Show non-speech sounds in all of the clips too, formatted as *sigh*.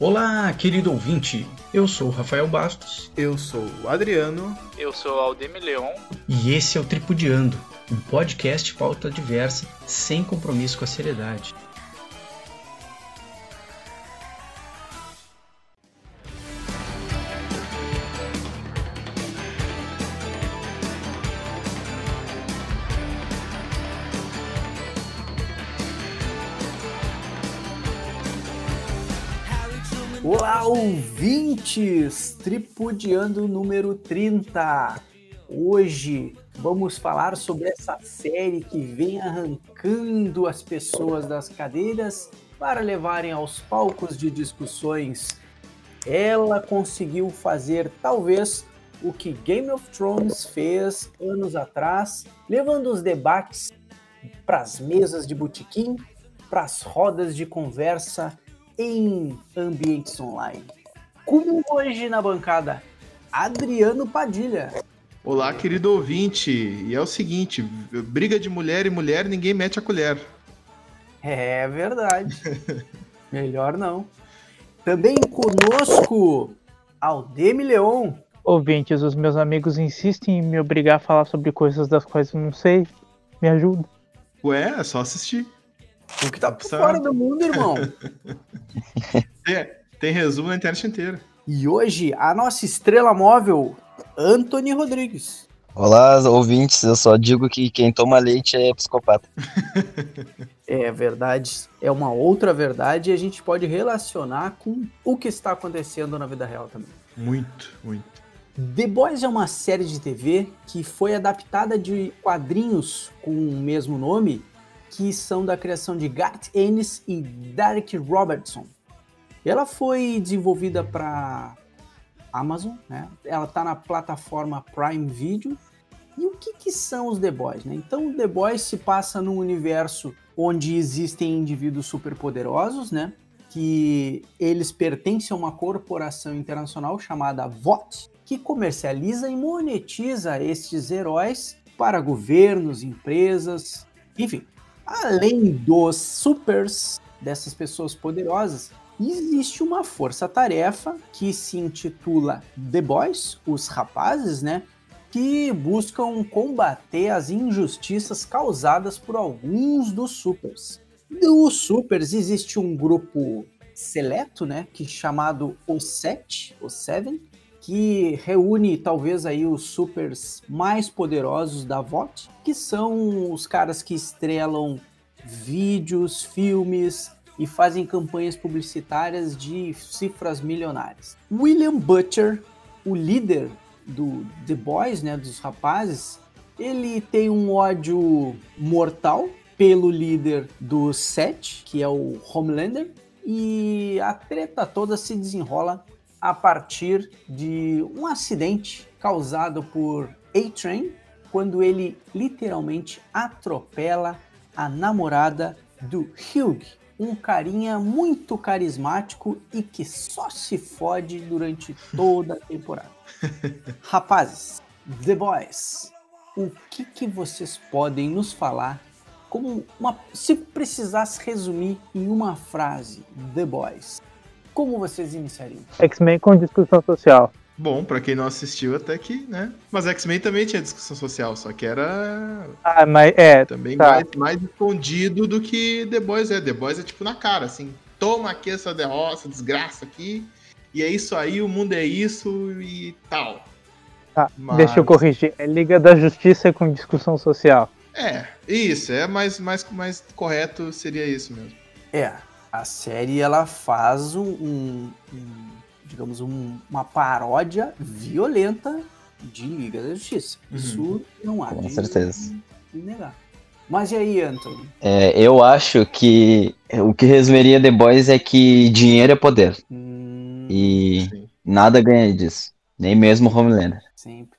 Olá, querido ouvinte. Eu sou o Rafael Bastos. Eu sou o Adriano. Eu sou o Aldemir Leon. E esse é o Tripudiando, um podcast pauta diversa, sem compromisso com a seriedade. Ouvintes! Tripudiando número 30. Hoje vamos falar sobre essa série que vem arrancando as pessoas das cadeiras para levarem aos palcos de discussões. Ela conseguiu fazer talvez o que Game of Thrones fez anos atrás, levando os debates para as mesas de botequim, para as rodas de conversa em ambientes online. Como hoje na bancada, Adriano Padilha. Olá, querido ouvinte. E é o seguinte: briga de mulher e mulher, ninguém mete a colher. É verdade. *laughs* Melhor não. Também conosco, Aldemir Leon. Ouvintes, os meus amigos insistem em me obrigar a falar sobre coisas das quais eu não sei. Me ajuda. Ué, é só assistir. O que tá por fora do mundo, irmão. tem, *laughs* tem resumo na internet inteira. E hoje, a nossa estrela móvel, Anthony Rodrigues. Olá, ouvintes. Eu só digo que quem toma leite é psicopata. *laughs* é verdade. É uma outra verdade e a gente pode relacionar com o que está acontecendo na vida real também. Muito, muito. The Boys é uma série de TV que foi adaptada de quadrinhos com o mesmo nome que são da criação de Garth Ennis e Derek Robertson. Ela foi desenvolvida para Amazon, né? Ela está na plataforma Prime Video. E o que, que são os The Boys? Né? Então, The Boys se passa num universo onde existem indivíduos superpoderosos, né? Que eles pertencem a uma corporação internacional chamada VOT, que comercializa e monetiza estes heróis para governos, empresas, enfim, além dos supers dessas pessoas poderosas, existe uma força-tarefa que se intitula The Boys, os rapazes, né? Que buscam combater as injustiças causadas por alguns dos supers. Dos supers existe um grupo seleto, né? Que chamado Os Sete, os Seven, que reúne talvez aí os supers mais poderosos da VOT, que são os caras que estrelam vídeos, filmes e fazem campanhas publicitárias de cifras milionárias. William Butcher, o líder do The Boys, né, dos rapazes, ele tem um ódio mortal pelo líder do Set, que é o Homelander, e a treta toda se desenrola a partir de um acidente causado por A-Train, quando ele literalmente atropela a namorada do Hugh, um carinha muito carismático e que só se fode durante toda a temporada. *laughs* Rapazes, The Boys, o que, que vocês podem nos falar como uma, se precisasse resumir em uma frase, The Boys, como vocês iniciariam? X-Men com discussão social. Bom, para quem não assistiu, até que, né? Mas X-Men também tinha discussão social, só que era. Ah, mas é. Também tá. mais, mais escondido do que The Boys é. The Boys é tipo na cara, assim. Toma aqui essa derrota, desgraça aqui. E é isso aí, o mundo é isso e tal. Tá, mas... deixa eu corrigir. É Liga da Justiça com discussão social. É, isso, é mais, mais, mais correto seria isso mesmo. É, a série ela faz um, um, um digamos, um, uma paródia violenta de Liga da Justiça. Uhum. Isso não há Com de, certeza. de negar. Mas e aí, Anthony? É, eu acho que o que resumiria The Boys é que dinheiro é poder. Hum, e sim. nada ganha disso. Nem mesmo Homelander. Sempre.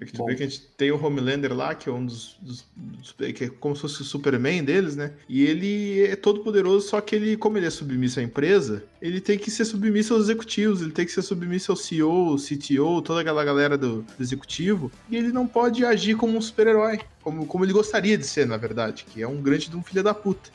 É que tu Bom. vê que a gente tem o Homelander lá, que é um dos, dos, dos, que é como se fosse o Superman deles, né? E ele é todo poderoso, só que ele, como ele é submisso à empresa, ele tem que ser submisso aos executivos, ele tem que ser submisso ao CEO, CTO, toda aquela galera do, do executivo, e ele não pode agir como um super-herói, como, como ele gostaria de ser, na verdade, que é um grande de um filho da puta.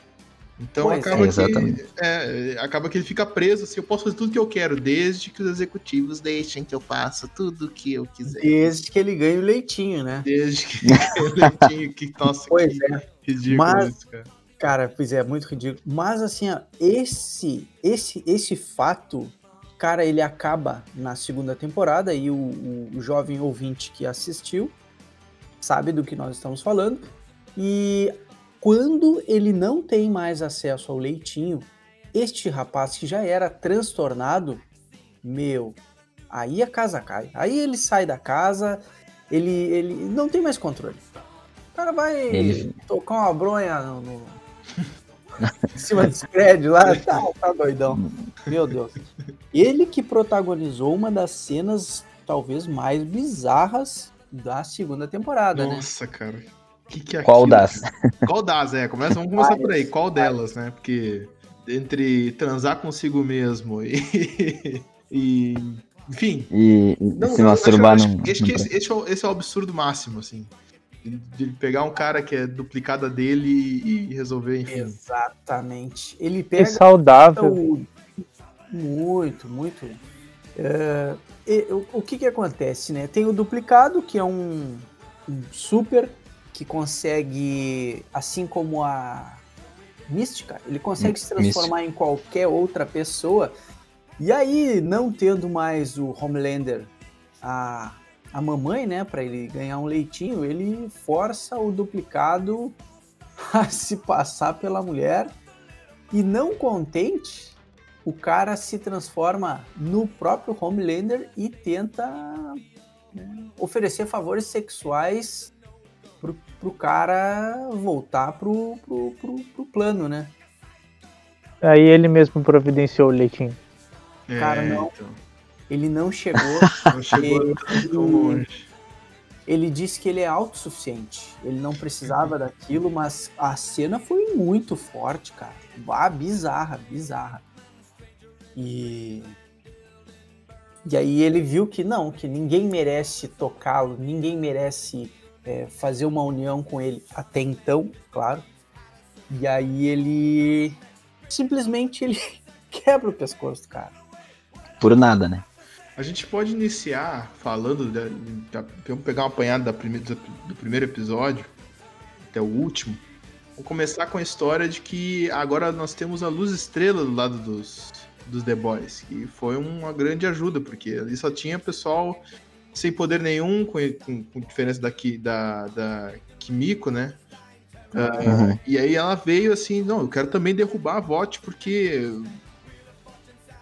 Então pois acaba, é. que, é, acaba que ele fica preso, assim, eu posso fazer tudo que eu quero, desde que os executivos deixem que eu faça tudo o que eu quiser. Desde que ele ganhe o leitinho, né? Desde que *laughs* ele ganhe o leitinho, que, nossa, pois que é. ridículo Mas, isso, cara. Cara, pois é, muito ridículo. Mas assim, ó, esse, esse, esse fato, cara, ele acaba na segunda temporada e o, o, o jovem ouvinte que assistiu sabe do que nós estamos falando. E quando ele não tem mais acesso ao leitinho, este rapaz que já era transtornado, meu, aí a casa cai. Aí ele sai da casa, ele, ele não tem mais controle. O cara vai ele... tocar uma bronha no, no... *laughs* em cima desse prédio lá, tá, tá doidão. Meu Deus. Ele que protagonizou uma das cenas talvez mais bizarras da segunda temporada, Nossa, né? Nossa, cara. Que que é Qual aquilo? das? *laughs* Qual das, é? Começa, vamos começar por aí. Qual delas, né? Porque entre transar consigo mesmo e. *laughs* e enfim. E, não, se masturbar acho, acho, acho que esse, esse, é o, esse é o absurdo máximo, assim. De pegar um cara que é duplicada dele e resolver, enfim. Exatamente. Ele pega. Que saudável. O... Muito, muito. Uh, e, o, o que que acontece, né? Tem o duplicado, que é um, um super que consegue, assim como a Mística, ele consegue se transformar Mística. em qualquer outra pessoa. E aí, não tendo mais o Homelander, a, a mamãe, né, para ele ganhar um leitinho, ele força o duplicado *laughs* a se passar pela mulher. E não contente, o cara se transforma no próprio Homelander e tenta né, oferecer favores sexuais pro, pro cara voltar pro, pro, pro, pro plano, né? Aí ele mesmo providenciou o leitinho. É, cara, não. Então. Ele não chegou. *laughs* não chegou ele, tão longe. Ele disse que ele é autossuficiente. Ele não precisava daquilo, mas a cena foi muito forte, cara. Ah, bizarra, bizarra. E. E aí ele viu que não, que ninguém merece tocá-lo, ninguém merece é, fazer uma união com ele até então, claro. E aí ele simplesmente ele *laughs* quebra o pescoço do cara. Por nada, né? A gente pode iniciar falando, de, de, vamos pegar uma apanhada da primeira, do, do primeiro episódio até o último. Vamos começar com a história de que agora nós temos a luz estrela do lado dos, dos The Boys, que foi uma grande ajuda, porque ali só tinha pessoal sem poder nenhum, com, com, com diferença daqui da, da Kimiko, né? Uh, E aí ela veio assim, não, eu quero também derrubar a VOT porque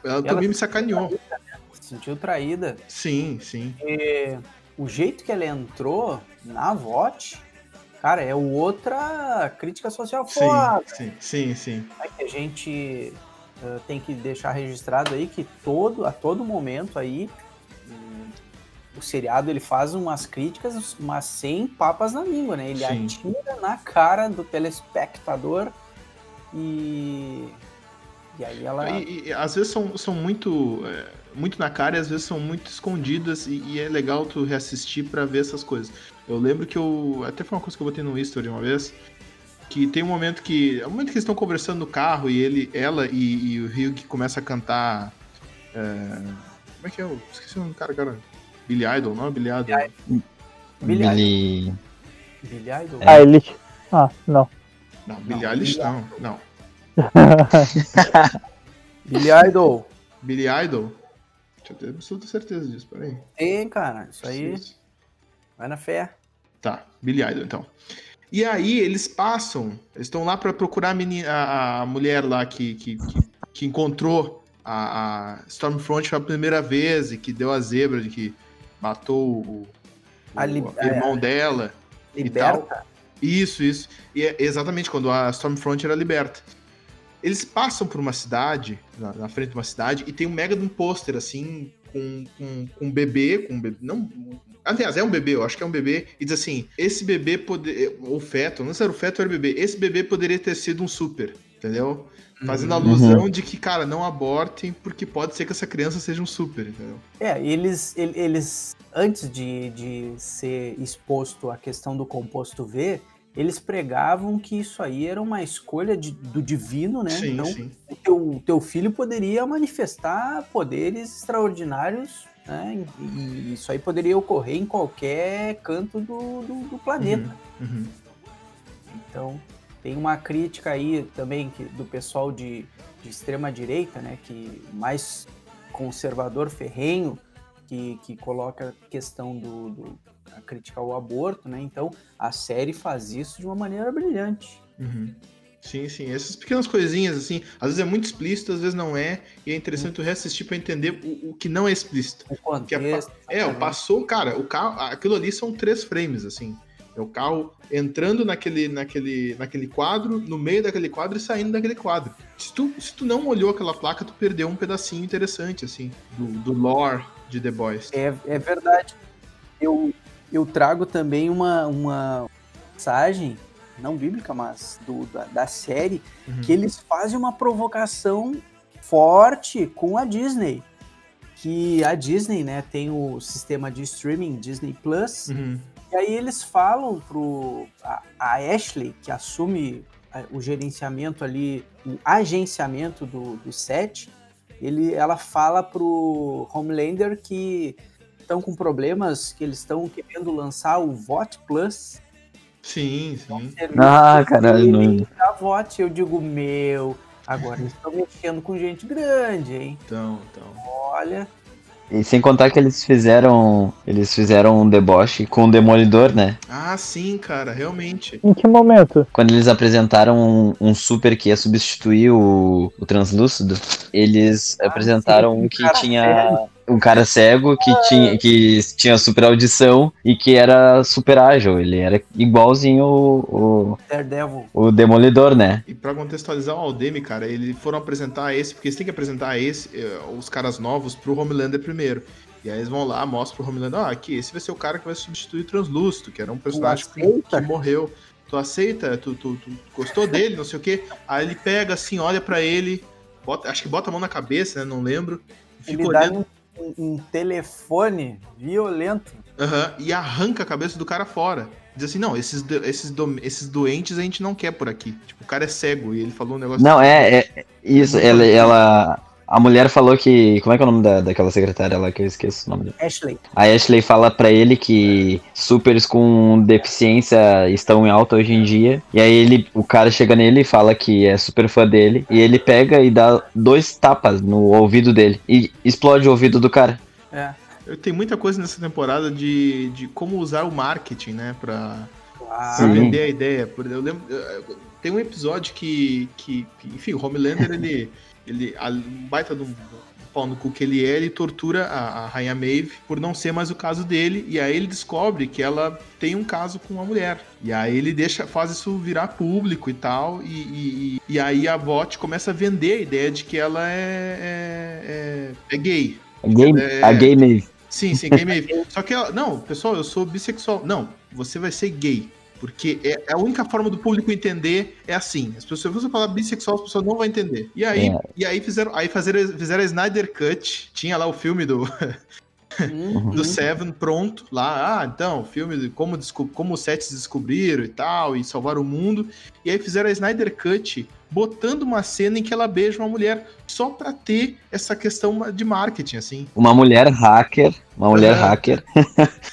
ela, ela também me sacaneou. Traída, né? Se sentiu traída. Sim, sim. E, o jeito que ela entrou na VOT, cara, é outra crítica social foda. Sim, sim, sim, sim. É que a gente uh, tem que deixar registrado aí que todo, a todo momento aí o seriado ele faz umas críticas, mas sem papas na língua, né? Ele Sim. atira na cara do telespectador e. E aí ela. E, e, às vezes são, são muito, é, muito na cara e às vezes são muito escondidas e, e é legal tu reassistir para ver essas coisas. Eu lembro que eu. Até foi uma coisa que eu botei no history uma vez. Que tem um momento que. É um momento que eles estão conversando no carro e ele, ela e, e o Hugh começa a cantar. É, como é que é? Eu esqueci o nome do cara, cara. Billy Idol, não é Billy Idol? Billy... Billy... Billy Idol? Ah, ele... Ah, não. Não, Billy não, Eilish não, não. *laughs* Billy Idol. Billy Idol? Deixa eu ter absoluta certeza disso, peraí. Tem, cara, isso aí vai na fé. Tá, Billy Idol, então. E aí eles passam, eles estão lá para procurar a, menina, a, a, mulher lá que, que, que, que encontrou a, a, Stormfront pela primeira vez e que deu a zebra de que matou o, o irmão é, dela liberta. e tal. Isso, isso. E é exatamente quando a Stormfront era liberta. Eles passam por uma cidade, na, na frente de uma cidade, e tem um mega de um pôster, assim, com, com, com, um bebê, com um bebê. Não. Aliás, é um bebê, eu acho que é um bebê, e diz assim: esse bebê poder. Ou feto, não sei se era o feto ou era o bebê. Esse bebê poderia ter sido um super, entendeu? Fazendo uhum. alusão uhum. de que, cara, não abortem, porque pode ser que essa criança seja um super, entendeu? É, eles, eles antes de, de ser exposto à questão do composto V, eles pregavam que isso aí era uma escolha de, do divino, né? Sim, então, sim. O, teu, teu filho poderia manifestar poderes extraordinários, né? E, e isso aí poderia ocorrer em qualquer canto do, do, do planeta. Uhum, uhum. Então, tem uma crítica aí também que, do pessoal de, de extrema direita, né? Que mais conservador ferrenho, que, que coloca a questão do, do a criticar o aborto, né? Então a série faz isso de uma maneira brilhante. Uhum. Sim, sim. Essas pequenas coisinhas, assim, às vezes é muito explícito, às vezes não é, e é interessante tu reassistir pra entender o, o que não é explícito. O contexto. É, é, passou, cara, o carro, aquilo ali são três frames, assim. É o carro entrando naquele, naquele, naquele quadro, no meio daquele quadro e saindo daquele quadro. Se tu, se tu não olhou aquela placa, tu perdeu um pedacinho interessante, assim, do, do lore de The Boys. É, é verdade. Eu, eu trago também uma, uma mensagem, não bíblica, mas do, da, da série, uhum. que eles fazem uma provocação forte com a Disney. Que a Disney, né, tem o sistema de streaming Disney Plus. Uhum. E aí eles falam pro a, a Ashley, que assume o gerenciamento ali, o agenciamento do, do set, ele, ela fala pro Homelander que estão com problemas, que eles estão querendo lançar o Vote Plus. Sim, sim. Ah, caralho. A Vote, eu digo, meu, agora eles estão mexendo com gente grande, hein? Então, então. Olha. E sem contar que eles fizeram. Eles fizeram um deboche com o Demolidor, né? Ah, sim, cara, realmente. Em que momento? Quando eles apresentaram um, um super que ia substituir o, o Translúcido, eles ah, apresentaram sim, um que tinha. Sério? Um cara cego que tinha, que tinha super audição e que era super ágil. Ele era igualzinho o, o, o Demolidor, né? E pra contextualizar o Aldemi, cara, eles foram apresentar esse, porque eles têm que apresentar esse, eh, os caras novos pro Homelander primeiro. E aí eles vão lá, mostram pro Homelander, ah, aqui, esse vai ser o cara que vai substituir o Translúcido, que era um personagem que, que morreu. Tu aceita? Tu, tu, tu, gostou dele, não sei o quê? Aí ele pega assim, olha para ele, bota, acho que bota a mão na cabeça, né? Não lembro. Fica ele olhando. Um, um telefone violento. Uhum, e arranca a cabeça do cara fora. Diz assim, não, esses, esses, do, esses doentes a gente não quer por aqui. Tipo, o cara é cego e ele falou um negócio. Não, é, é isso. Ela, ela, a mulher falou que. Como é que é o nome da, daquela secretária lá que eu esqueço o nome dela? Ashley. A Ashley fala para ele que supers com deficiência estão em alta hoje em dia. E aí ele, o cara chega nele e fala que é super fã dele. E ele pega e dá dois tapas no ouvido dele. E explode o ouvido do cara. É. Tem muita coisa nessa temporada de, de como usar o marketing, né? Pra, pra vender a ideia. Eu lembro. Tem um episódio que, que, que enfim, o Homelander ele *laughs* ele, a, um baita do pau no cu que ele é, ele tortura a, a, Rainha Maeve por não ser mais o caso dele, e aí ele descobre que ela tem um caso com uma mulher. E aí ele deixa, faz isso virar público e tal, e, e, e aí a Vought começa a vender a ideia de que ela é, é, é, é gay. A gay, é, a gay Maeve. Sim, sim, gay Maeve. *laughs* Só que ela, não, pessoal, eu sou bissexual. Não, você vai ser gay. Porque é, é, a única forma do público entender é assim. As pessoas, se você falar bissexual, as pessoas não vão entender. E aí, é. e aí fizeram, aí fizeram, fizeram a Snyder Cut. Tinha lá o filme do. Uhum. *laughs* do Seven pronto lá. Ah, então, filme de como, como os sets descobriram e tal, e salvaram o mundo. E aí fizeram a Snyder Cut botando uma cena em que ela beija uma mulher só pra ter essa questão de marketing, assim. Uma mulher hacker. Uma mulher é. hacker. *laughs*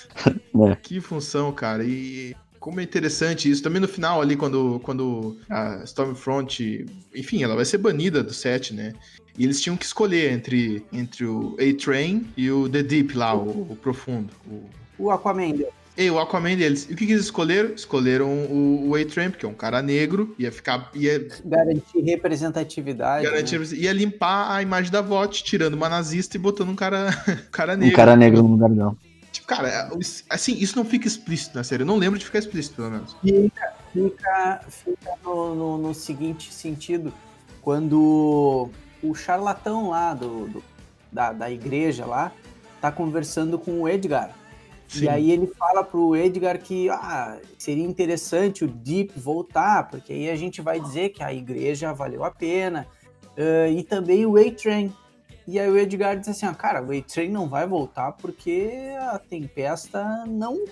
É. que função, cara. E como é interessante isso. Também no final ali, quando, quando a Stormfront, enfim, ela vai ser banida do set, né? E eles tinham que escolher entre, entre o A-Train e o The Deep lá, o, o profundo. O, o Aquaman E o Aquaman deles. E o que, que eles escolheram? Escolheram o, o A-Train, porque é um cara negro, ia ficar. Ia... Garantir representatividade. Garantir, né? Ia limpar a imagem da VOT, tirando uma nazista e botando um cara, *laughs* um cara negro. Um cara negro no lugar dela. Cara, é, assim, isso não fica explícito na série. Eu não lembro de ficar explícito, pelo menos. Fica, fica, fica no, no, no seguinte sentido. Quando o charlatão lá do, do, da, da igreja lá tá conversando com o Edgar. Sim. E aí ele fala pro Edgar que ah, seria interessante o Deep voltar, porque aí a gente vai dizer que a igreja valeu a pena. Uh, e também o A-Train, e aí o Edgar disse assim, ah, cara, o A-Train não vai voltar porque a Tempesta não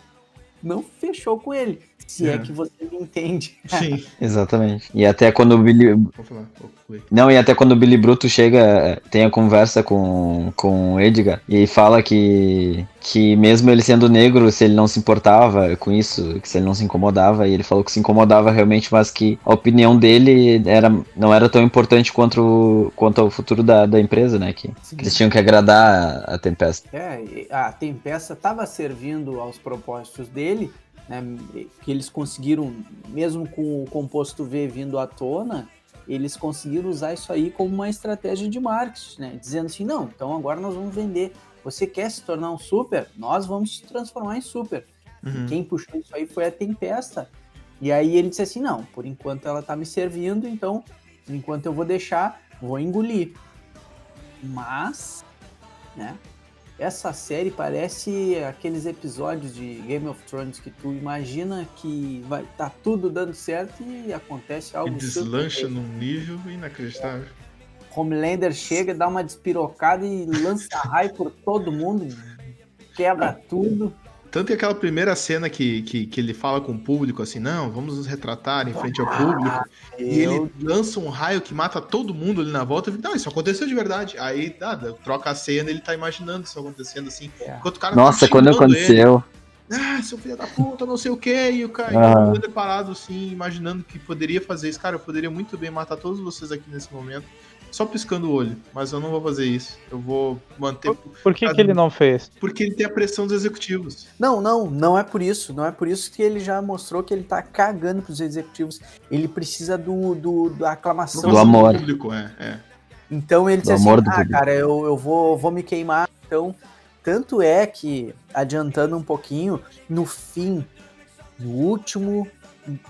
não fechou com ele. Se é, É. que você me entende. Sim. Exatamente. E até quando o Billy. Vou falar. vou concluir. Não, e até quando o Billy Bruto chega, tem a conversa com, com o Edgar e fala que, que mesmo ele sendo negro, se ele não se importava com isso, que se ele não se incomodava, e ele falou que se incomodava realmente, mas que a opinião dele era, não era tão importante quanto, o- quanto ao futuro da, da empresa, né? Que, que eles tinham que agradar a, a Tempesta. É, a Tempesta estava servindo aos propósitos dele, né, que eles conseguiram, mesmo com o composto V vindo à tona, eles conseguiram usar isso aí como uma estratégia de marketing, né, dizendo assim, não, então agora nós vamos vender. Você quer se tornar um super? Nós vamos te transformar em super. Uhum. Quem puxou isso aí foi a Tempesta. E aí ele disse assim, não, por enquanto ela tá me servindo, então, por enquanto eu vou deixar, vou engolir. Mas, né, essa série parece aqueles episódios de Game of Thrones que tu imagina que vai tá tudo dando certo e acontece E algo deslancha surpreendente. num nível inacreditável. Homelander chega, dá uma despirocada e lança raio por todo mundo, quebra tudo. Tanto que aquela primeira cena que, que, que ele fala com o público, assim, não, vamos nos retratar em frente ao público. E Eu- ele lança um raio que mata todo mundo ali na volta. Eu fico, não, isso aconteceu de verdade. Aí, nada, troca a cena ele tá imaginando isso acontecendo assim. É. Enquanto o cara Nossa, tá quando aconteceu. Ele, ah, seu filho da puta, não sei o que. E o cara Ah. parado assim, imaginando que poderia fazer isso. Cara, eu poderia muito bem matar todos vocês aqui nesse momento. Só piscando o olho. Mas eu não vou fazer isso. Eu vou manter. Por que, que ele não fez? Porque ele tem a pressão dos executivos. Não, não, não é por isso. Não é por isso que ele já mostrou que ele tá cagando pros executivos. Ele precisa do, do da aclamação. Do amor. público, é, é. Então ele Do disse assim, ah, público." cara, eu, eu vou, vou me queimar. Então, tanto é que, adiantando um pouquinho, no fim, no último,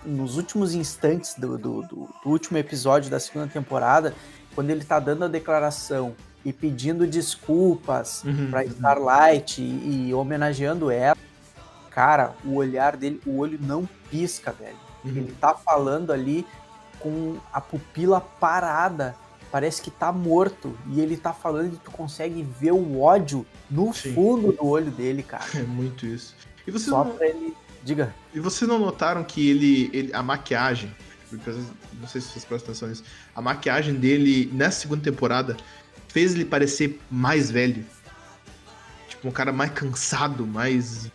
nos últimos instantes do, do, do- do último episódio da segunda temporada, quando ele tá dando a declaração e pedindo desculpas Uhum, pra uhum. Starlight e, e homenageando ela, cara, o olhar dele, o olho não pisca, velho. Uhum. Ele tá falando ali com a pupila parada. Parece que tá morto. E ele tá falando e tu consegue ver o ódio no Sim. fundo do olho dele, cara. *laughs* É muito isso. E vocês, Só não, pra ele. Diga. e vocês não notaram que ele, ele- a maquiagem, porque não sei se vocês prestam atenção nisso, a maquiagem dele nessa segunda temporada fez ele parecer mais velho. Tipo, um cara mais cansado, mais.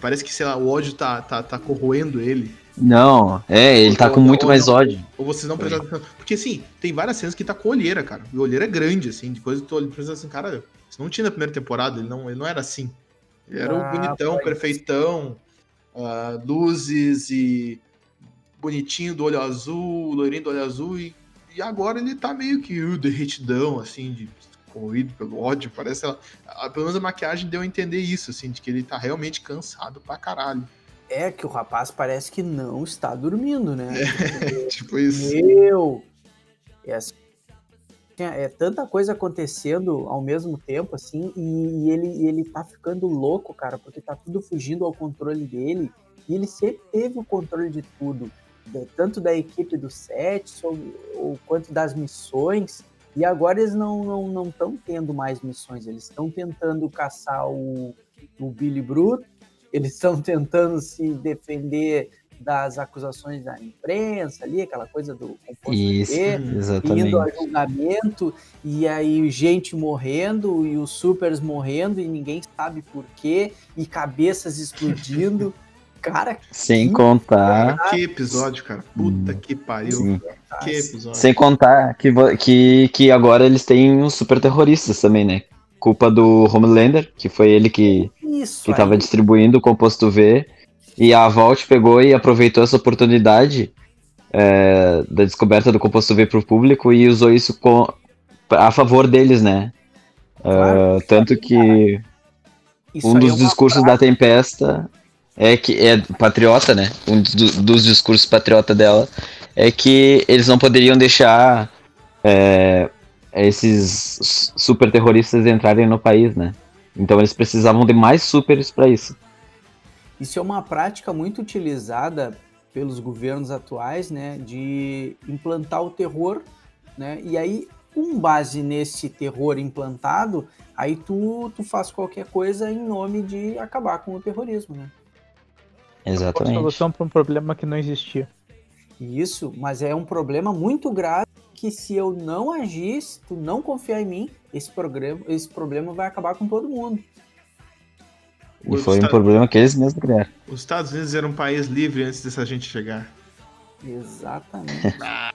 Parece que, sei lá, o ódio tá, tá, tá corroendo ele. Não, é, ele tá com Ou- muito ou mais não- ódio. Ou vocês não prestaram atenção. Porque assim, tem várias cenas que tá com olheira, cara. E olheira é grande, assim, de coisa que tu olha e pensa assim, cara, isso não tinha na primeira temporada, ele não, ele não era assim. Ele era Ah, um bonitão, pode perfeitão, ah, luzes e bonitinho do olho azul, loirinho do olho azul, e, e agora ele tá meio que uh, derretidão, assim, de corroído pelo ódio, parece, lá, ah, pelo menos a maquiagem deu a entender isso, assim, de que ele tá realmente cansado pra caralho. É que o rapaz parece que não está dormindo, né? *laughs* tipo isso. Meu! É, assim, é tanta coisa acontecendo ao mesmo tempo, assim, e, ele, ele tá ficando louco, cara, porque tá tudo fugindo ao controle dele. E ele sempre teve o controle de tudo, tanto da equipe do set, ou quanto das missões. E agora eles não estão não, estão tendo mais missões, eles estão tentando caçar o, o Billy Bruto, eles estão tentando se defender das acusações da imprensa ali, aquela coisa do Isso, exatamente. indo a julgamento, e aí gente morrendo, e os supers morrendo, e ninguém sabe por quê, e cabeças *laughs* explodindo. Cara, Sem que contar. Que episódio, cara. Puta que pariu. Sim. Que episódio. Sem contar que, que, que agora eles têm os super terroristas também, né? Culpa do Homelander, que foi ele que, isso que tava aí. distribuindo o composto V. E a Vault pegou e aproveitou essa oportunidade é, da descoberta do composto V pro público e usou isso com, a favor deles, né? Claro. Ah, tanto que um dos é discursos da Tempesta é que é patriota, né? Um do- dos discursos patriota dela é que eles não poderiam deixar é, esses super terroristas entrarem no país, né? Então eles precisavam de mais supers para isso. Isso é uma prática muito utilizada pelos governos atuais, né, de implantar o terror, né, e aí, com base nesse terror implantado, aí tu, tu faz qualquer coisa em nome de acabar com o terrorismo, né. Uma Exatamente. solução para um problema que não existia. Isso, mas é um problema muito grave que se eu não agir, se tu não confiar em mim, esse, programa, esse problema vai acabar com todo mundo. E foi um problema que eles mesmos criaram. Os Estados Unidos era um país livre antes dessa gente chegar. Exatamente. *laughs*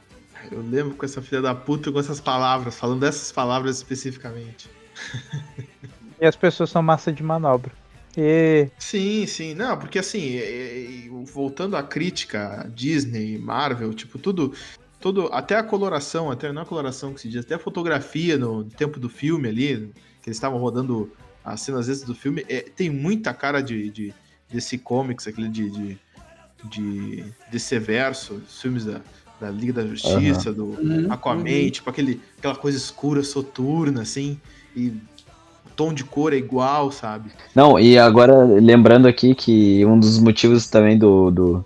Eu lembro com essa filha da puta com essas palavras, falando dessas palavras especificamente. *laughs* E as pessoas são massa de manobra. E Sim, sim. Não, porque assim, é- é- voltando à crítica, Disney, Marvel, tipo, tudo. Todo, até a coloração, até não a coloração que se diz, até a fotografia no tempo do filme ali, que eles estavam rodando as cenas vezes do filme, é, tem muita cara de, de desse comics, aquele de, de, de DC verso, os filmes da, da Liga da Justiça, do Uhum, Aquaman, uhum. tipo aquele, aquela coisa escura, soturna, assim, e tom de cor é igual, sabe? Não, e agora lembrando aqui que um dos motivos também do, do,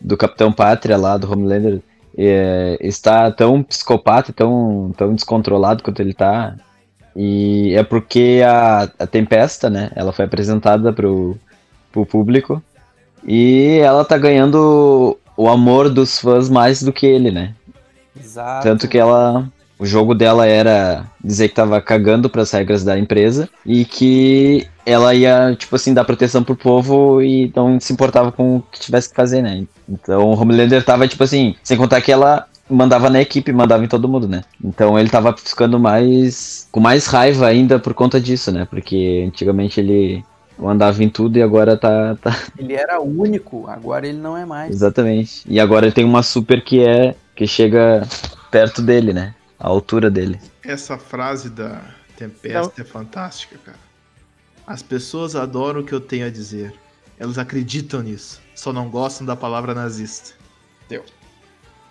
do Capitão Pátria lá, do Homelander, é, está tão psicopata, tão, tão descontrolado quanto ele tá. E é porque a, a Tempesta, né? Ela foi apresentada pro, pro público. E ela tá ganhando o amor dos fãs mais do que ele, né? Exato. Tanto que ela. O jogo dela era dizer que tava cagando pras regras da empresa e que ela ia, tipo assim, dar proteção pro povo e não se importava com o que tivesse que fazer, né? Então o Homelander tava, tipo assim, sem contar que ela mandava na equipe, mandava em todo mundo, né? Então ele tava ficando mais. com mais raiva ainda por conta disso, né? Porque antigamente ele mandava em tudo e agora tá. tá... *laughs* Ele era único, agora ele não é mais. Exatamente. E agora ele tem uma super que é. que chega perto dele, né? A altura dele. Essa frase da Tempesta é fantástica, cara. As pessoas adoram o que eu tenho a dizer. Elas acreditam nisso. Só não gostam da palavra nazista. Deu.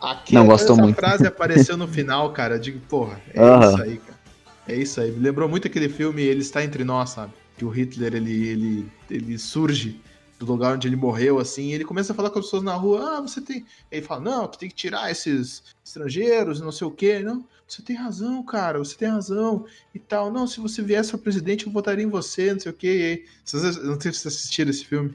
Aqui, Não gostou essa muito. frase *laughs* apareceu no final, cara. Eu digo, porra, é isso aí, cara. É isso aí. Me lembrou muito aquele filme Ele Está Entre Nós, sabe? Que o Hitler, ele, ele, ele surge do lugar onde ele morreu, assim, e ele começa a falar com as pessoas na rua, ah, você tem... Ele fala, não, que tem que tirar esses estrangeiros, não sei o quê. Não, você tem razão, cara, você tem razão e tal. Não, se você viesse para presidente, eu votaria em você, não sei o quê. E aí, vocês, não sei se vocês assistiram esse filme.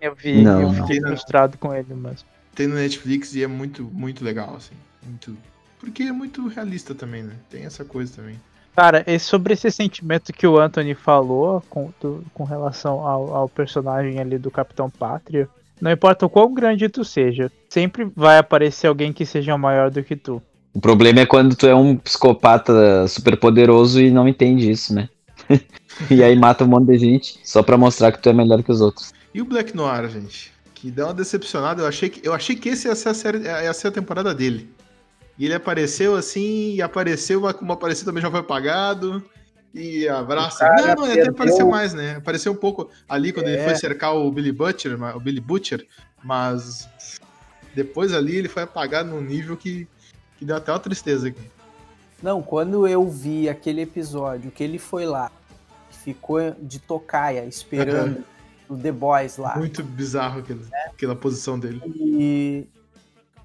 eu vi, Não, eu não. fiquei frustrado com ele, mas. Tem no Netflix e é muito, muito legal, assim. Muito... Porque é muito realista também, né? Tem essa coisa também. Cara, e sobre esse sentimento que o Anthony falou com, do- com relação ao, ao personagem ali do Capitão Pátria, não importa o quão grande tu seja, sempre vai aparecer alguém que seja maior do que tu. O problema é quando tu é um psicopata super poderoso e não entende isso, né? *laughs* e aí mata um monte de gente só pra mostrar que tu é melhor que os outros. E o Black Noir, gente? Que deu uma decepcionada. Eu achei que, eu achei que esse ia ser a, série, ia ser a temporada dele. E ele apareceu assim, e apareceu, mas como apareceu também já foi apagado. E abraça. Não, não, ele até apareceu mais, né? Apareceu um pouco ali quando ele É. foi cercar o Billy Butcher, o Billy Butcher, mas depois ali ele foi apagado num nível que, que deu até uma tristeza aqui. Não, quando eu vi aquele episódio que ele foi lá, ficou de tocaia esperando o The Boys lá. Muito bizarro aquele, aquela posição dele. E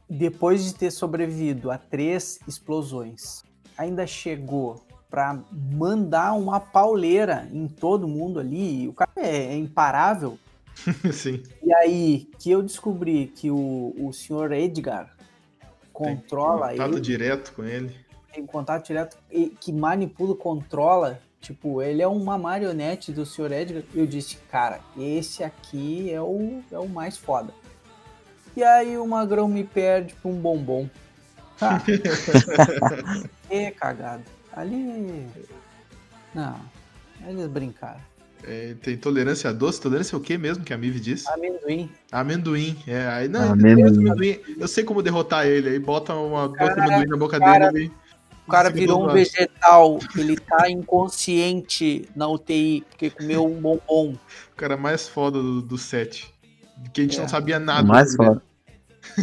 depois de ter sobrevivido a três explosões, ainda chegou pra mandar uma pauleira em todo mundo ali. O cara é, é imparável. *laughs* Sim. E aí que eu descobri que o, o senhor Edgar controla Contato ele, direto com ele. tem contato direto, e que manipula, controla. Tipo, ele é uma marionete do senhor Edgar. Eu disse, cara, esse aqui é o, é o mais foda. E aí o Magrão me perde pra um bombom. Tá. *laughs* que cagada. Ali. Não. Eles brincaram. É, tem tolerância a doce. Tolerância é o que mesmo que a Mive disse? Amendoim. Amendoim. É, aí, não, Amendoim. amendoim. Eu sei como derrotar ele. Aí bota uma bota Cara, amendoim na boca cara, dele. O cara virou um vegetal. Ele tá inconsciente na UTI, porque comeu um bombom. O cara mais foda do, do set. Que a gente É. não sabia nada. Mais foda.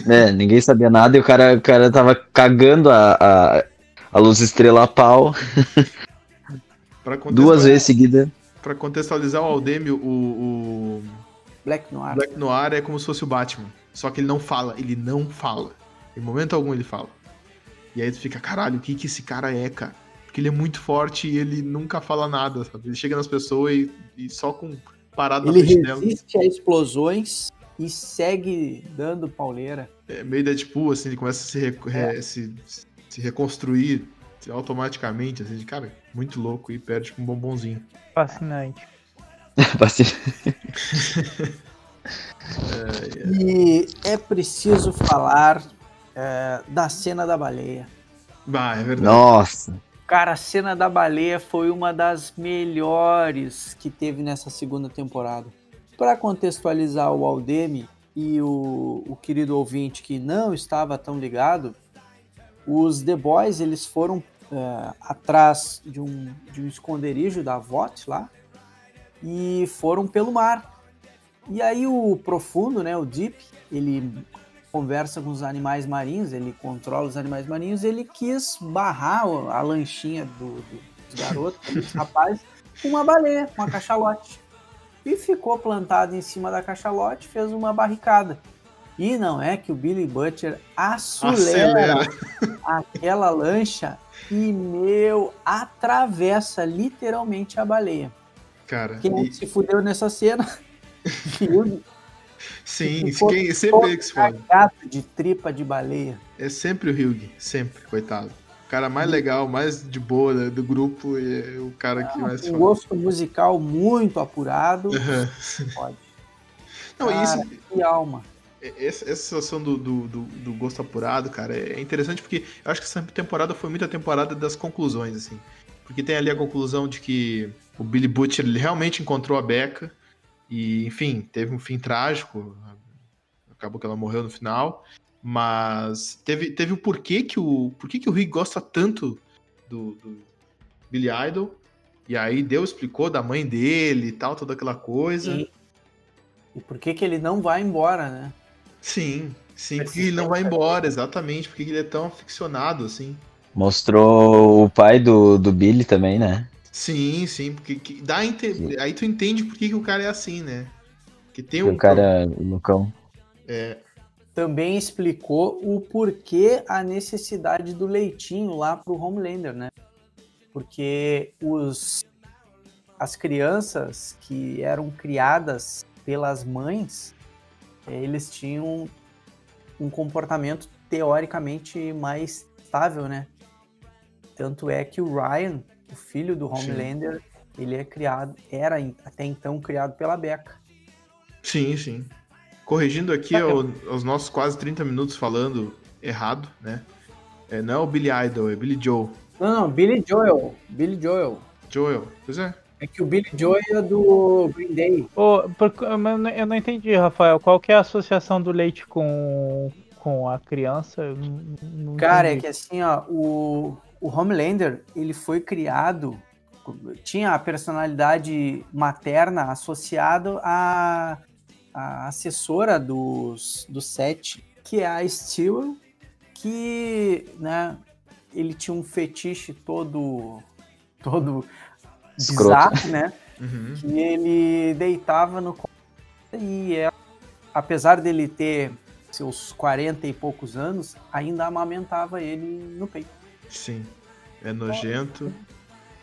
É, ninguém sabia nada e o cara, o cara tava cagando a, a, a luz estrela a pau duas vezes seguida. Pra contextualizar o Aldemio, o, Black o Noir. Black Noir é como se fosse o Batman. Só que ele não fala. Ele não fala. Em momento algum ele fala. E aí tu fica, caralho, o que que esse cara é, cara? Porque ele é muito forte e ele nunca fala nada, sabe? Ele chega nas pessoas e, e só com parado na Ele frente dela. resiste a explosões e segue dando pauleira. É meio Deadpool, assim, ele começa a se, re- se, se reconstruir automaticamente, assim, de, cara, muito louco e perde com um bombonzinho. Fascinante. *laughs* Paci- *laughs* E é preciso falar é, da cena da baleia. Ah, é verdade. Nossa. Cara, a cena da baleia foi uma das melhores que teve nessa segunda temporada. Para contextualizar o Aldemi e o, o querido ouvinte que não estava tão ligado, os The Boys eles foram é, atrás de um, de um esconderijo da VOT lá e foram pelo mar. E aí o profundo, né, o Deep, ele conversa com os animais marinhos, ele controla os animais marinhos, ele quis barrar a lanchinha do, do, dos garotos, *laughs* dos rapazes, com uma baleia, uma cachalote. E ficou plantado em cima da cachalote, fez uma barricada. E não é que o Billy Butcher acelera, aquela lancha e, meu, atravessa literalmente a baleia. Cara, Quem e- se fudeu nessa cena? *laughs* Sim, quem, sempre ele que se fode. de tripa de baleia. É sempre o Hugh, sempre, coitado. O cara mais legal, mais de boa né, do grupo e é o cara que mais se Um fode. gosto musical muito apurado. Aham. Pode. Não, e isso, Cara, que alma. Essa, situação do, do, do, do gosto apurado, cara, é interessante porque eu acho que essa temporada foi muito a temporada das conclusões, assim. Porque tem ali a conclusão de que o Billy Butcher realmente encontrou a Becca e, enfim, teve um fim trágico. Acabou que ela morreu no final. Mas teve, teve o porquê que o porquê que o Rick gosta tanto do, do Billy Idol. E aí Deus explicou da mãe dele e tal, toda aquela coisa. E, e por que, que ele não vai embora, né? Sim, sim, porque ele não vai embora, exatamente, porque ele é tão aficionado, assim. Mostrou o pai do, do Billy também, né? Sim, sim, porque que- dá ente- aí tu entende por que, que o cara é assim, né? Que tem um o cara, o Lucão. Também explicou o porquê a necessidade do leitinho lá pro Homelander, né? Porque os as crianças que eram criadas pelas mães, eles tinham um comportamento teoricamente mais estável, né? Tanto é que o Ryan, o filho do Sim. Homelander, ele é criado, era até então criado pela Becca. Sim, sim. Corrigindo aqui ao- aos nossos quase 30 minutos falando errado, né? É, não é o Billy Idol, é Billy Joe. Não, não, Billy Joel, Billy Joel. Joel, pois é. É que o Billy Joel é do Green Day. Por- eu não- eu não entendi, Rafael. Qual que é a associação do leite com, com a criança? Eu não- não Cara, é entendi. que assim, ó, o, o Homelander, ele foi criado, tinha a personalidade materna associado à, à assessora dos, do set, que é a Stewart, que, né, ele tinha um fetiche todo, todo Escroto. bizarro, né? Uhum. que ele deitava no e ela, apesar dele ter seus 40 e poucos anos, ainda amamentava ele no peito. Sim. É nojento.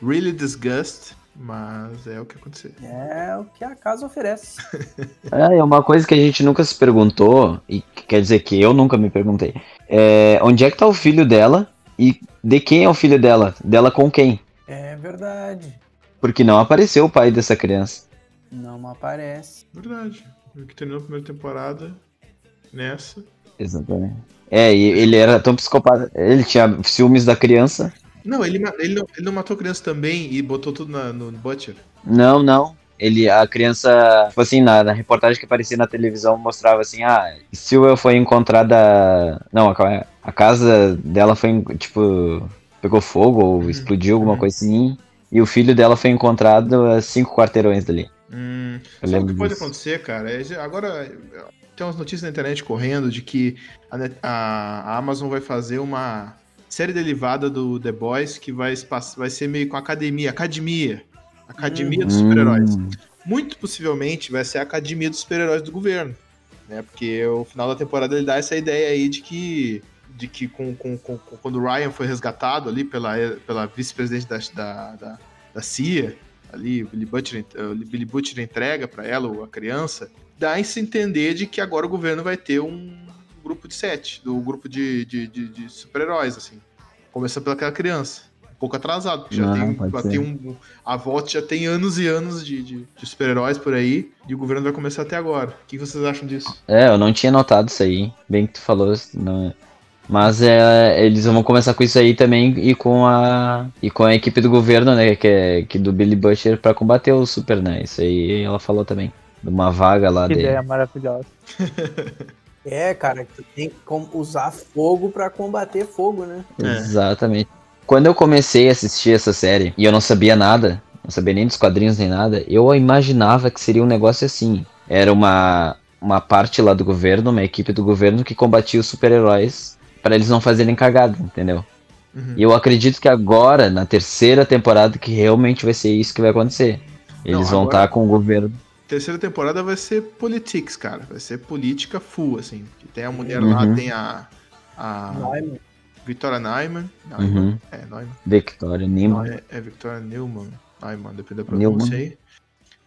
Really disgust, mas é o que aconteceu. É o que a casa oferece. *laughs* É, é uma coisa que a gente nunca se perguntou, e que quer dizer que eu nunca me perguntei. É, onde é que tá o filho dela e de quem é o filho dela? Dela com quem? É verdade. Porque não apareceu o pai dessa criança. Não aparece. Verdade. O que terminou a primeira temporada nessa. Exatamente. É, e ele era tão psicopata. Ele tinha ciúmes da criança. Não, ele, ele, não, ele não matou criança também e botou tudo na- no Butcher. Não, não. Ele, a criança, tipo assim, na, na reportagem que aparecia na televisão mostrava assim, ah, Sewell foi encontrada. Não, a, a casa dela foi, tipo, pegou fogo ou explodiu, alguma uhum. coisa assim. E o filho dela foi encontrado a cinco quarteirões dali. Hum, sabe o que pode disso. acontecer, cara? É, agora tem umas notícias na internet correndo de que a, net- a- a Amazon vai fazer uma série derivada do The Boys que vai, vai ser meio com academia, academia. Academia dos super-heróis. Hum, Muito possivelmente vai ser a academia dos super-heróis do governo. Né? Porque o final da temporada ele dá essa ideia aí de que. De que com, com- com- quando o Ryan foi resgatado ali pela, pela vice-presidente da, da, da, da CIA, ali, o Billy Butcher, o Billy Butcher entrega pra ela, ou a criança, dá a se entender de que agora o governo vai ter um grupo de sete, do grupo de, de, de, de super-heróis, assim. Começando pelaquela criança. Um pouco atrasado, porque já Não, tem, já tem um. A volta já tem anos e anos de, de, de super-heróis por aí, e o governo vai começar até agora. O que vocês acham disso? É, eu não tinha notado isso aí. Bem que tu falou. Não... Mas é, eles vão começar com isso aí também e com a e com a equipe do governo, né, que é que do Billy Butcher pra combater o Super, né? Isso aí ela falou também. De uma vaga lá Que dele. ideia maravilhosa. *laughs* É, cara, tu tem que usar fogo pra combater fogo, né? É. Exatamente. Quando eu comecei a assistir essa série e eu não sabia nada, não sabia nem dos quadrinhos nem nada, eu imaginava que seria um negócio assim. Era uma, uma parte lá do governo, uma equipe do governo que combatia os super-heróis para eles não fazerem cagada, entendeu? Uhum. E eu acredito que agora, na terceira temporada, que realmente vai ser isso que vai acontecer. Eles Não, vão estar com o governo. Terceira temporada vai ser politics, cara. Vai ser política full, assim. Que tem a mulher lá, Uhum. tem a. A Neumann. Victoria Neumann. Neumann. Uhum. É, Neumann. Victoria Nimoy. É, é Victoria Neumann. Neumann, depende da Neumann. pronúncia aí.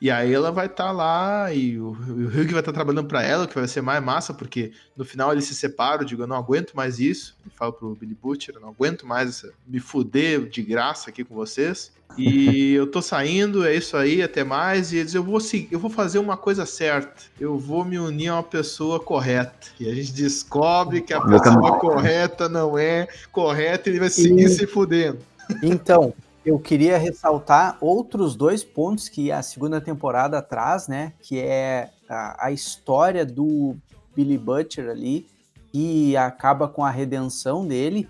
E aí ela vai estar lá e o, o Hugh vai estar trabalhando pra ela, que vai ser mais massa, porque no final eles se separam, digo, eu não aguento mais isso. Ele fala pro Billy Butcher, eu não aguento mais essa, me fuder de graça aqui com vocês. E *laughs* eu tô saindo, é isso aí, até mais. E eles, eu vou seguir, eu vou fazer uma coisa certa. Eu vou me unir a uma pessoa correta. E a gente descobre que a pessoa correta não é correta e ele vai seguir E- se fudendo. Então, eu queria ressaltar outros dois pontos que a segunda temporada traz, né? Que é a, a história do Billy Butcher ali, e acaba com a redenção dele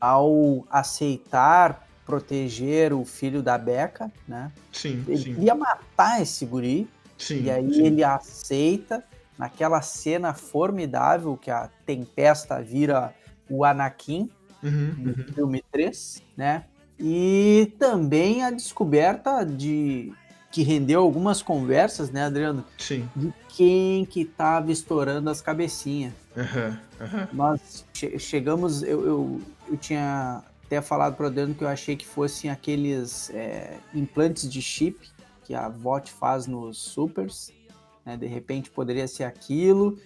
ao aceitar proteger o filho da Becca, né? Sim, Ele sim. queria matar esse guri, Sim, e aí sim. ele aceita naquela cena formidável que a Tempesta vira o Anakin Uhum, no uhum. filme 3, né? E também a descoberta de que rendeu algumas conversas, né, Adriano, Sim. de quem que tava estourando as cabecinhas. Aham, aham. Nós che- chegamos, eu, eu, eu tinha até falado pro Adriano que eu achei que fossem aqueles é, implantes de chip que a VOT faz nos supers, né? De repente poderia ser aquilo.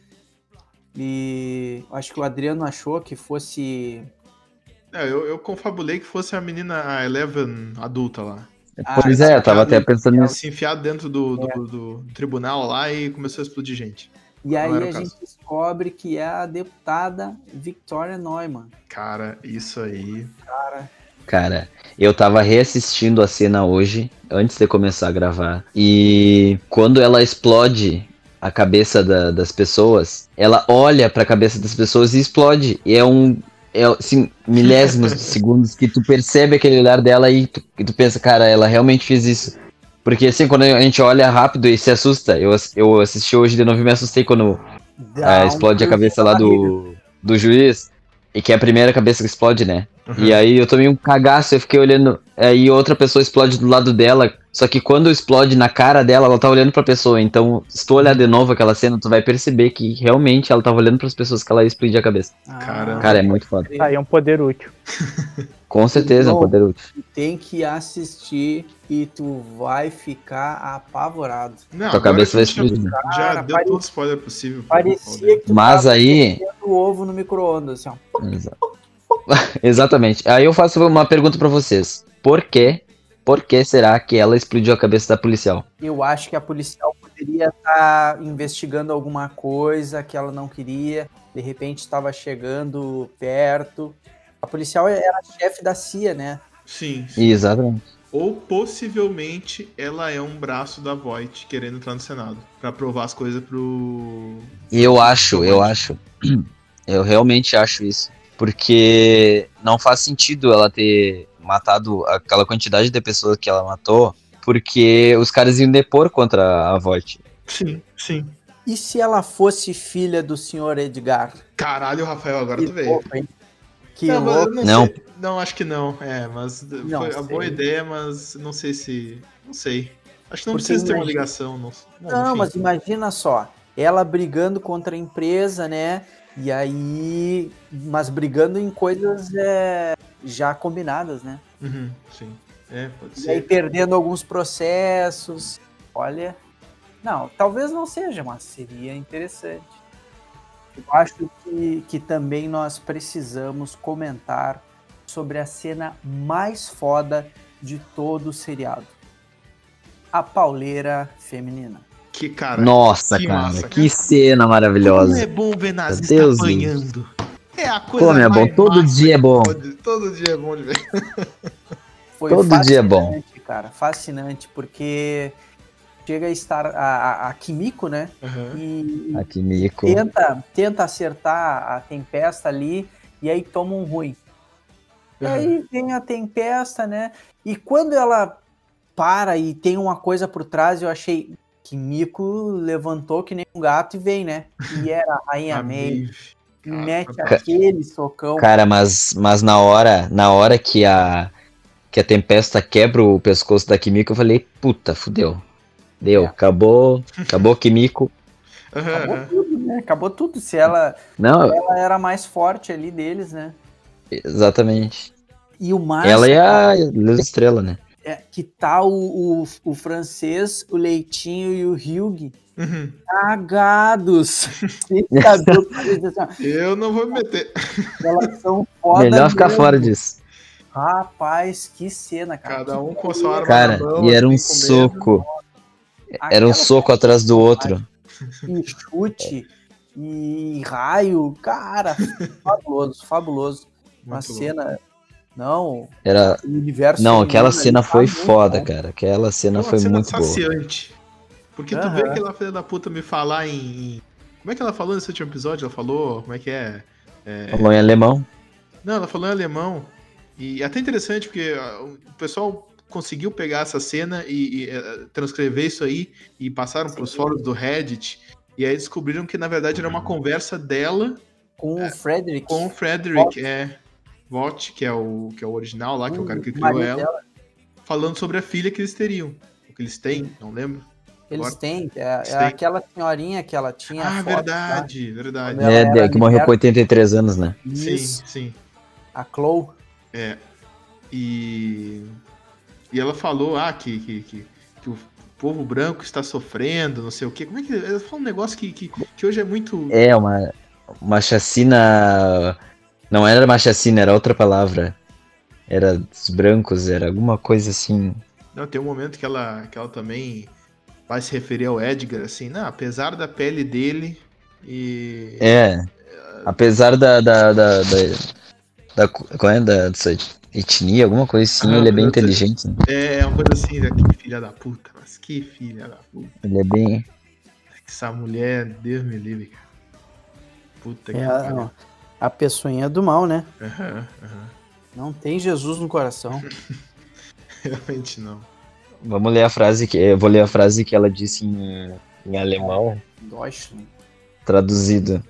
E acho que o Adriano achou que fosse É, eu, eu confabulei que fosse a menina, a Eleven adulta lá. Ah, pois é, eu tava até pensando Ela nisso. se enfiar dentro do, do, do tribunal lá e começou a explodir gente. E aí a o gente caso. descobre que é a deputada Victoria Neumann. Cara, isso aí. Cara, eu tava reassistindo a cena hoje, antes de começar a gravar. E quando ela explode a cabeça da- das pessoas, ela olha pra cabeça das pessoas e explode. E é um. É, assim, milésimos de *laughs* segundos que tu percebe aquele olhar dela e tu, e tu pensa, cara, ela realmente fez isso. Porque assim, quando a gente olha rápido e se assusta, eu, eu assisti hoje de novo e me assustei quando ah, explode a cabeça lá do, do juiz. E que é a primeira cabeça que explode, né? Uhum. E aí eu tomei um cagaço, eu fiquei olhando. Aí outra pessoa explode do lado dela. Só que quando explode na cara dela, ela tá olhando pra pessoa. Então, se tu olhar de novo aquela cena, tu vai perceber que realmente ela tava olhando pras pessoas que ela ia explodir a cabeça. Ah, Cara. É muito foda. Aí um poder útil. *laughs* Com certeza, é um poder útil. tu tem que assistir e tu vai ficar apavorado. Não, Tua cabeça vai já, explodir. já Cara, deu pare- todo spoiler possível. Parecia que tu Mas tava aí- ovo no micro-ondas, assim, ó. Exa- *laughs* Exatamente. Aí eu faço uma pergunta pra vocês. Por que? Por que será que ela explodiu a cabeça da policial? Eu acho que a policial poderia estar investigando alguma coisa que ela não queria, de repente estava chegando perto. A policial era chefe da CIA, né? Sim, sim. Exatamente. Ou possivelmente ela é um braço da Voight querendo entrar no Senado. Pra provar as coisas pro. Eu acho, eu acho. *clears throat* Eu realmente acho isso. Porque não faz sentido ela ter matado aquela quantidade de pessoas que ela matou, porque os caras iam depor contra a Volt. Sim, sim. E se ela fosse filha do senhor Edgar? Caralho, Rafael, agora Que tu veio. louco? Que não, louco. não, Não. Não, acho que não. É, mas Não foi a sei. boa ideia, mas não sei se. Não sei. Acho que não Porque precisa ter uma ligação. Não, Não, enfim. mas imagina só, ela brigando contra a empresa, né? E aí, mas brigando em coisas é, já combinadas, né? Uhum, sim. É, pode E aí ser. perdendo alguns processos. Olha, Não, talvez não seja, mas seria interessante. Eu acho que, que também nós precisamos comentar sobre a cena mais foda de todo o seriado. A pauleira feminina. Que cara. Nossa, que cara, massa, que cena maravilhosa. Como é bom ver nazista Deus apanhando. É a coisa Como é bom, mais todo dia é bom. pode- Todo dia é bom de ver. *laughs* Foi Todo dia é bom. fascinante, cara, fascinante, porque chega a estar a, a, a Kimiko, né? Aham. E, Aqui, Mico. tenta, tenta acertar a tempesta ali e aí toma um ruim. E aí vem a tempesta, né? E quando ela para e tem uma coisa por trás, eu achei que Mico levantou que nem um gato e vem, né? E era a Rainha May. E mete aquele socão. Cara, mas, mas na hora, na hora que a que a tempesta quebra o pescoço da Kimiko, eu falei, puta, fudeu. Deu, É. acabou, acabou Kimiko. *laughs* Acabou tudo, né? Acabou tudo. Se ela, Não, ela era a mais forte ali deles, né? exatamente. E o mais Ela é a Luz Estrela, né? É que tá o, o, o francês, o Leitinho e o Hugh Uhum. cagados. Sem saber o que fazer, assim, Eu não vou me meter. Elas são foda Melhor ficar mesmo. fora disso. Rapaz, que cena, cara. Cada um com a sua arma Cara, na mão, e era um assim, medo. soco. Era um Aquela soco atrás do outro. E chute e raio, cara, *laughs* fabuloso, fabuloso. Uma Muito louco. cena, não, Era. o universo. Não, aquela cena tá foi muito foda, bom. cara. Aquela cena É foi cena muito boa. saciante. Porque tu Aham. vê aquela filha da puta me falar em, Como é que ela falou nesse último episódio? Ela falou. Como é que é? É, Falou em alemão. Não, ela falou em alemão. E é até interessante porque ah, o pessoal conseguiu pegar essa cena e, e, eh, transcrever isso aí e passaram pros fóruns do Reddit. E aí descobriram que na verdade era uma conversa dela Com o Frederick. com o Frederick, é. Vought, que é o que é o original lá, que é o cara que criou ela, dela. falando sobre a filha que eles teriam. O que eles têm, não lembro. Eles Agora- têm, é, Eles é têm. aquela senhorinha que ela tinha. Ah, foto, verdade, verdade. Ela É, era que morreu com 83 anos, né? Sim, Isso, sim. a Chloe. É. E. E ela falou, ah, que, que, que, que o povo branco está sofrendo, não sei o quê. Como é que. Ela falou um negócio que, que, que hoje é muito. É, uma, uma chacina. Não era uma chacina, era outra palavra. Era dos brancos, era alguma coisa assim. Não, tem um momento que ela, que ela também vai se referir ao Edgar, assim, não, apesar da pele dele e. É. Apesar da. da, da, da, da qual é? Da, dessa etnia, alguma coisa assim, Ah, ele é bem inteligente. né? É uma coisa assim, né? Que filha da puta, mas que filha da puta. Ele é bem. Essa mulher, Deus me livre, cara. Puta que É, pariu. A pessoinha do mal, né? Aham, aham. Não tem Jesus no coração. *laughs* Realmente não. Vamos ler a frase que. Eu vou ler a frase que ela disse em, em alemão, Deutschland. traduzido.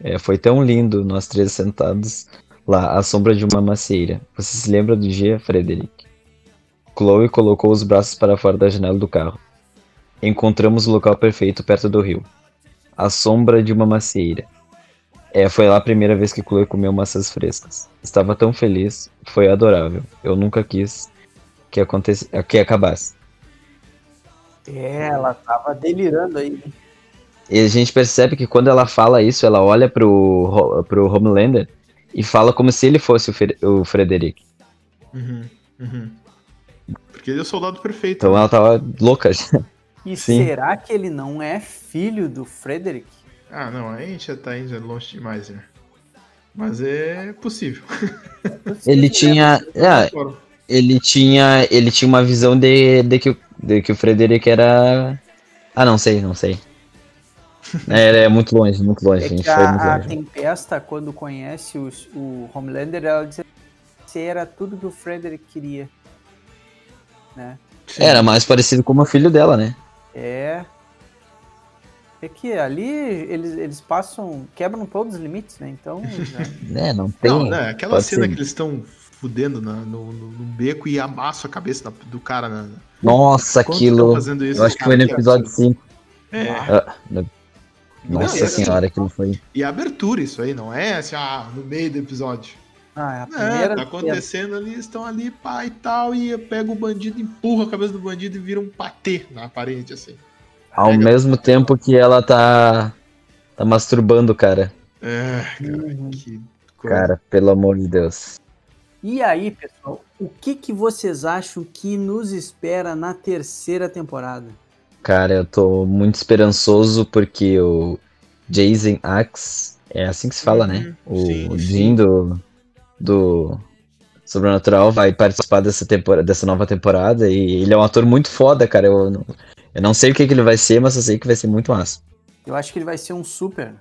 É, foi tão lindo, nós três sentados lá, à sombra de uma macieira. Você se lembra do dia, Frederic? Chloe colocou os braços para fora da janela do carro. Encontramos o local perfeito perto do rio. À sombra de uma macieira. É, foi lá a primeira vez que Chloe comeu maçãs frescas. Estava tão feliz, foi adorável. Eu nunca quis que, acontecesse, que acabasse. É, ela tava delirando aí. né? E a gente percebe que quando ela fala isso, ela olha pro, pro Homelander e fala como se ele fosse o, Fe- o Frederic. Uhum, uhum. Porque ele é o soldado perfeito. Então ela tava louca. E Sim. será que ele não é filho do Frederick? Ah, não, aí a gente já tá indo longe demais, né? Mas é possível. Ele tinha. É, ele tinha. Ele tinha uma visão de, de, que, o- de que o Frederic era. Ah, não sei, não sei. *laughs* É, é muito longe, muito longe. É a gente que foi muito a, a longe. Tempesta, quando conhece os- o Homelander, ela diz que você era tudo que o Frederick queria. Né? Era mais parecido com o filho dela, né? É. É que ali eles, eles passam, quebram todos os limites, né? Então, já- *laughs* É, não tem. Não, né? Aquela pode cena ser. que eles estão fudendo na- no, no, no beco e amassam a cabeça da- do cara. Na... Nossa, Quando estão aquilo. fazendo isso, Eu acho que foi no episódio absurdo. 5. É, Ah, no- Não, Nossa e assim- senhora, aquilo foi. e a abertura, isso aí, não é assim, ah, no meio do episódio. ah, é a primeira tá acontecendo ali, estão ali, pá e tal, e pega o bandido, empurra a cabeça do bandido e vira um patê na parede, assim. Ao mesmo tempo que ela tá. tá masturbando, cara. É, cara, Uhum. que coisa. Cara, pelo amor de Deus. E aí, pessoal, o que, que vocês acham que nos espera na terceira temporada? Cara, eu tô muito esperançoso porque o Jason Axe, é assim que se fala, né? Uhum, O sim, sim. Jim do, do Sobrenatural vai participar dessa, temporada, dessa nova temporada e ele é um ator muito foda, cara. Eu não, eu não sei o que, que ele vai ser, mas eu sei que vai ser muito massa. Eu acho que ele vai ser um super.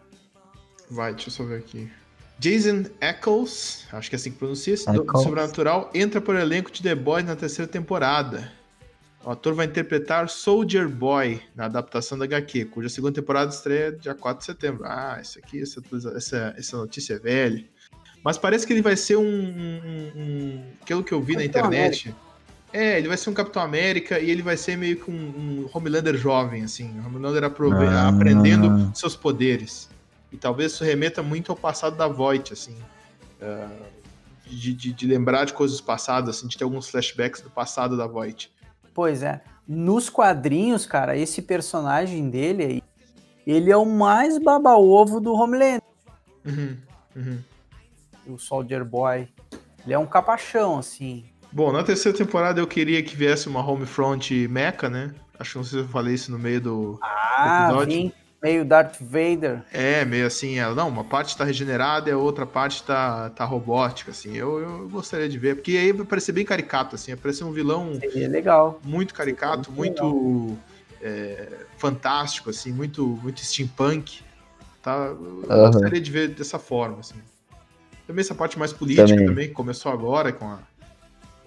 Vai, deixa eu só ver aqui. Jason Eccles, acho que é assim que pronuncia, esse do. Sobrenatural, entra para o elenco de The Boys na terceira temporada. O ator vai interpretar Soldier Boy na adaptação da HQ, cuja segunda temporada estreia dia 4 de setembro. Ah, isso aqui, essa, essa, essa notícia é velha. Mas parece que ele vai ser um. um, um aquilo que eu vi na Capitão internet. É, ele vai ser um Capitão América e ele vai ser meio que um, um Homelander jovem, assim. Um Homelander aprove- Ah. aprendendo seus poderes. E talvez isso remeta muito ao passado da Voight, assim. ah, de, de, de lembrar de coisas passadas, assim, de ter alguns flashbacks do passado da Voight. Pois é. Nos quadrinhos, cara, esse personagem dele aí, ele é o mais baba-ovo do Homelander, Uhum, uhum. o Soldier Boy. Ele é um capachão, assim. Bom, na terceira temporada eu queria que viesse uma Homefront mecha, né? Acho que não sei se eu falei isso no meio do. Ah, Episódio. vem meio Darth Vader. É, meio assim, ela, não, uma parte tá regenerada e a outra parte tá, tá robótica, assim. Eu, eu gostaria de ver, porque aí vai parecer bem caricato, assim, vai parecer um vilão Seria legal. muito caricato, Muito muito é, fantástico, assim, muito, muito steampunk. Tá? Eu Aham. gostaria de ver dessa forma, assim. Também essa parte mais política Também. também, que começou agora com a,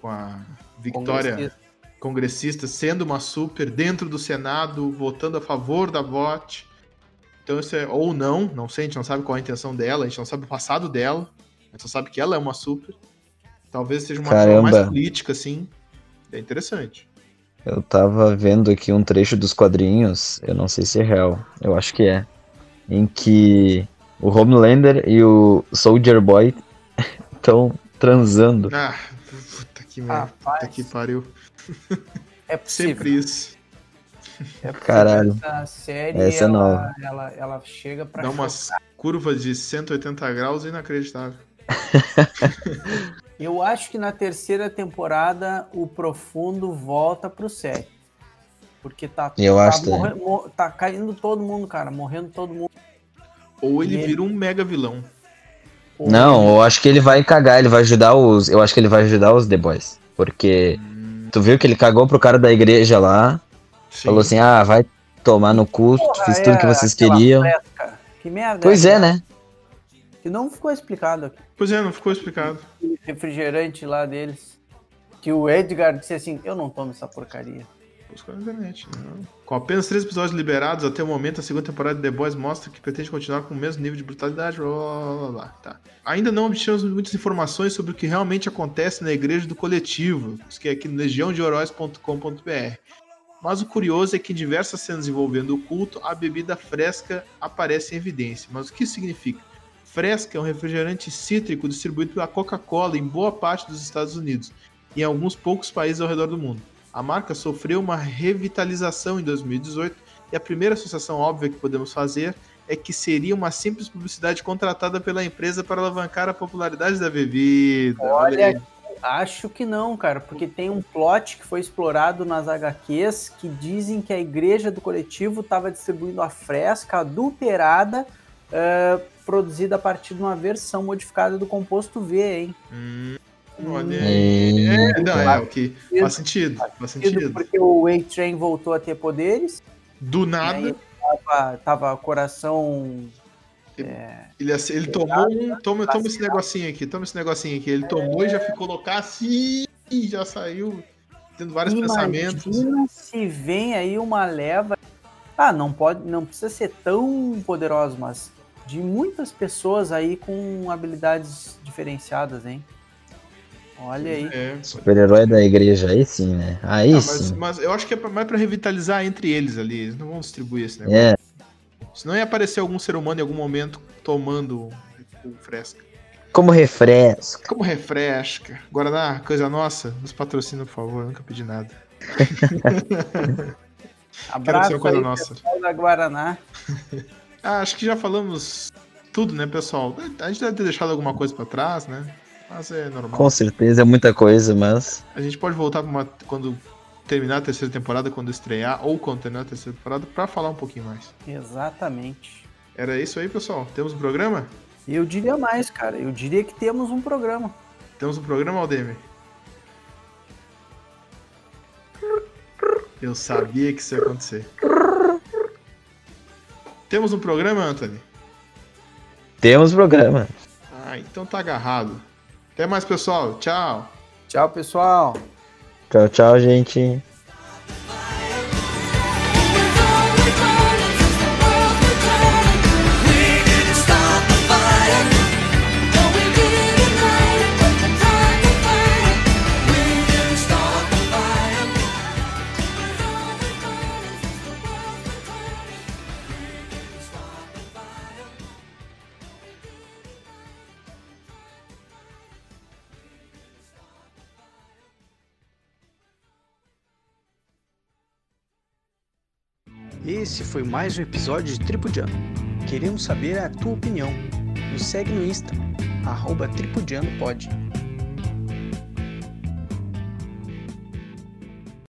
com a Victoria Congressista. congressista sendo uma super dentro do Senado, votando a favor da VOT. Então isso é, ou não, não sei, a gente não sabe qual é a intenção dela, a gente não sabe o passado dela, a gente só sabe que ela é uma super. Talvez seja uma forma mais Caramba. política, assim. É interessante. Eu tava vendo aqui um trecho dos quadrinhos, eu não sei se é real, eu acho que é, em que o Homelander e o Soldier Boy *laughs* estão transando. Ah, que merda, puta que pariu. É *laughs* possível. Sempre isso. É. Caralho. Essa série, Essa é ela, nova. Ela, ela chega pra Dá umas curvas de 180 graus inacreditável. *laughs* Eu acho que na terceira temporada o Profundo volta pro set. Porque tá, Eu tá, acho também. morre- mo- tá caindo todo mundo, cara. Morrendo todo mundo. Ou ele ele- vira um mega vilão. Não, eu acho que ele vai cagar, ele vai ajudar os. Eu acho que ele vai ajudar os The Boys. Porque tu viu que ele cagou pro cara da igreja lá, Sim. falou assim: ah, vai tomar no cu, Porra, fiz tudo é que vocês queriam. fresca. Que merda. Pois é, né? Que não ficou explicado aqui. Pois é, não ficou explicado. O refrigerante lá deles. Que o Edgar disse assim: Eu não tomo essa porcaria. Buscou na internet. Não. Com apenas três episódios liberados até o momento, a segunda temporada de The Boys mostra que pretende continuar com o mesmo nível de brutalidade. Blá, blá, blá, tá. Ainda não obtivemos muitas informações sobre o que realmente acontece na igreja do coletivo, que é aqui no legiãodeheróis.com.br. Mas o curioso é que em diversas cenas envolvendo o culto, a bebida fresca aparece em evidência. Mas o que isso significa? Fresca é um refrigerante cítrico distribuído pela Coca-Cola em boa parte dos Estados Unidos e em alguns poucos países ao redor do mundo. A marca sofreu uma revitalização em 2018 e a primeira associação óbvia que podemos fazer é que seria uma simples publicidade contratada pela empresa para alavancar a popularidade da bebida. Olha, acho que não, cara, porque tem um plot que foi explorado nas HQs que dizem que a igreja do coletivo estava distribuindo a fresca adulterada, eh, produzida a partir de uma versão modificada do composto V, hein? Hum, olha aí. E... É, não, é o que faz sentido. Faz sentido. Porque o A-Train voltou a ter poderes, Do e nada, aí tava, tava coração. ele, ace- ele tomou um. Toma, toma esse negocinho aqui, toma esse negocinho aqui. Ele tomou e já ficou louco assim, e já saiu tendo vários pensamentos. Imagina se vem aí uma leva. Ah, não pode, não precisa ser tão poderoso, mas de muitas pessoas aí com habilidades diferenciadas, hein? Olha aí. É, Super-herói da igreja, aí sim, né? Aí Ah, mas, sim. mas eu acho que é mais pra revitalizar entre eles ali. Eles não vão distribuir esse negócio. É, Senão ia aparecer algum ser humano em algum momento tomando o fresca. como refresco. Como refresca. Guaraná, coisa nossa, nos patrocina, por favor. Nunca pedi nada. *laughs* Abraço coisa aí, nossa. pessoal da Guaraná. Ah, acho que já falamos tudo, né, pessoal? A gente deve ter deixado alguma coisa pra trás, né? Mas é normal. Com certeza é muita coisa, mas. A gente pode voltar uma, quando terminar a terceira temporada, quando estrear, ou quando terminar a terceira temporada, pra falar um pouquinho mais. Exatamente. Era isso aí, pessoal? Temos um programa? Eu diria mais, cara. Eu diria que temos um programa. Temos um programa, Aldemir? Eu sabia que isso ia acontecer. Temos um programa, Anthony? Temos programa. Ah, então tá agarrado. Até mais, pessoal. Tchau. Tchau, pessoal. Tchau, tchau, gente. Esse foi mais um episódio de Tripudiano. Queremos saber a tua opinião. Nos segue no Insta, arroba tripudianopod.